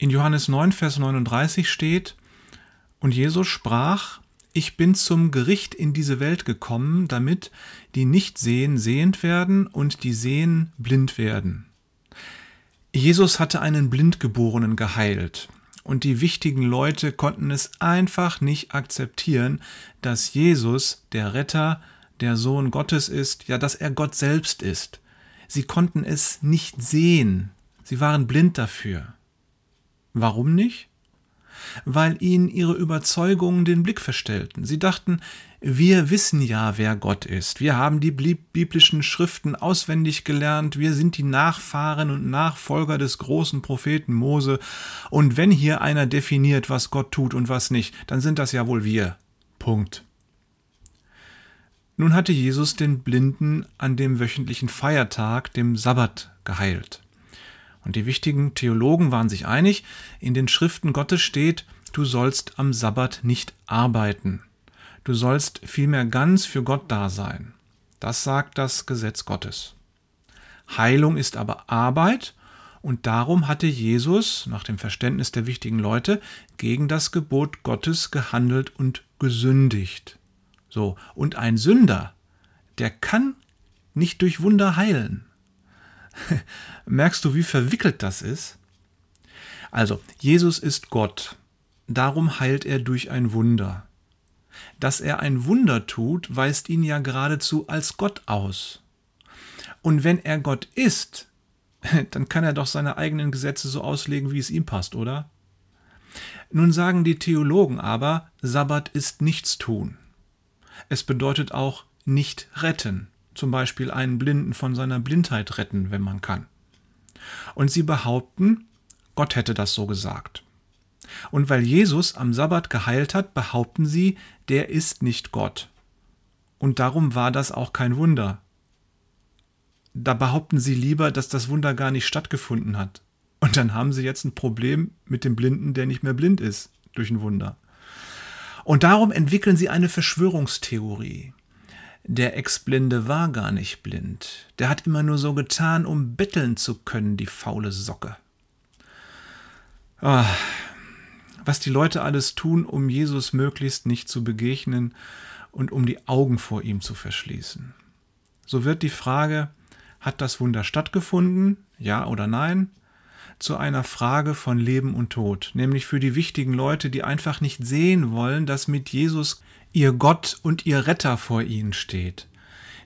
In Johannes 9, Vers 39 steht, und Jesus sprach, ich bin zum Gericht in diese Welt gekommen, damit die nicht sehen, sehend werden und die sehen, blind werden. Jesus hatte einen Blindgeborenen geheilt, und die wichtigen Leute konnten es einfach nicht akzeptieren, dass Jesus, der Retter, der Sohn Gottes ist, ja, dass er Gott selbst ist. Sie konnten es nicht sehen, sie waren blind dafür. Warum nicht? weil ihnen ihre Überzeugungen den Blick verstellten. Sie dachten, wir wissen ja, wer Gott ist. Wir haben die biblischen Schriften auswendig gelernt. Wir sind die Nachfahren und Nachfolger des großen Propheten Mose. Und wenn hier einer definiert, was Gott tut und was nicht, dann sind das ja wohl wir. Punkt. Nun hatte Jesus den Blinden an dem wöchentlichen Feiertag, dem Sabbat, geheilt. Und die wichtigen Theologen waren sich einig, in den Schriften Gottes steht, du sollst am Sabbat nicht arbeiten. Du sollst vielmehr ganz für Gott da sein. Das sagt das Gesetz Gottes. Heilung ist aber Arbeit und darum hatte Jesus, nach dem Verständnis der wichtigen Leute, gegen das Gebot Gottes gehandelt und gesündigt. So, und ein Sünder, der kann nicht durch Wunder heilen. Merkst du, wie verwickelt das ist? Also, Jesus ist Gott. Darum heilt er durch ein Wunder. Dass er ein Wunder tut, weist ihn ja geradezu als Gott aus. Und wenn er Gott ist, dann kann er doch seine eigenen Gesetze so auslegen, wie es ihm passt, oder? Nun sagen die Theologen aber, Sabbat ist Nichtstun. Es bedeutet auch nicht retten zum Beispiel einen Blinden von seiner Blindheit retten, wenn man kann. Und sie behaupten, Gott hätte das so gesagt. Und weil Jesus am Sabbat geheilt hat, behaupten sie, der ist nicht Gott. Und darum war das auch kein Wunder. Da behaupten sie lieber, dass das Wunder gar nicht stattgefunden hat. Und dann haben sie jetzt ein Problem mit dem Blinden, der nicht mehr blind ist durch ein Wunder. Und darum entwickeln sie eine Verschwörungstheorie. Der Ex-Blinde war gar nicht blind. Der hat immer nur so getan, um betteln zu können, die faule Socke. Ah, was die Leute alles tun, um Jesus möglichst nicht zu begegnen und um die Augen vor ihm zu verschließen. So wird die Frage, hat das Wunder stattgefunden, ja oder nein, zu einer Frage von Leben und Tod, nämlich für die wichtigen Leute, die einfach nicht sehen wollen, dass mit Jesus ihr Gott und ihr Retter vor ihnen steht.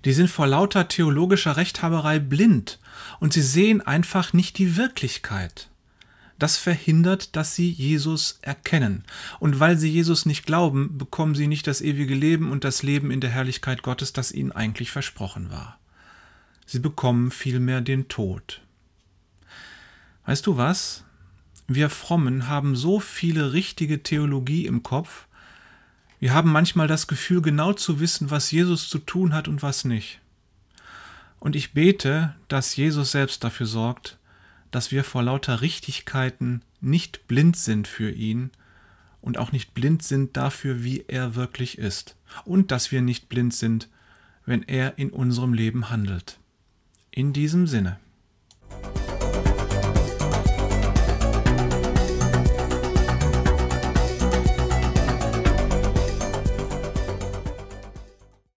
Die sind vor lauter theologischer Rechthaberei blind und sie sehen einfach nicht die Wirklichkeit. Das verhindert, dass sie Jesus erkennen. Und weil sie Jesus nicht glauben, bekommen sie nicht das ewige Leben und das Leben in der Herrlichkeit Gottes, das ihnen eigentlich versprochen war. Sie bekommen vielmehr den Tod. Weißt du was? Wir Frommen haben so viele richtige Theologie im Kopf, wir haben manchmal das Gefühl, genau zu wissen, was Jesus zu tun hat und was nicht. Und ich bete, dass Jesus selbst dafür sorgt, dass wir vor lauter Richtigkeiten nicht blind sind für ihn und auch nicht blind sind dafür, wie er wirklich ist. Und dass wir nicht blind sind, wenn er in unserem Leben handelt. In diesem Sinne.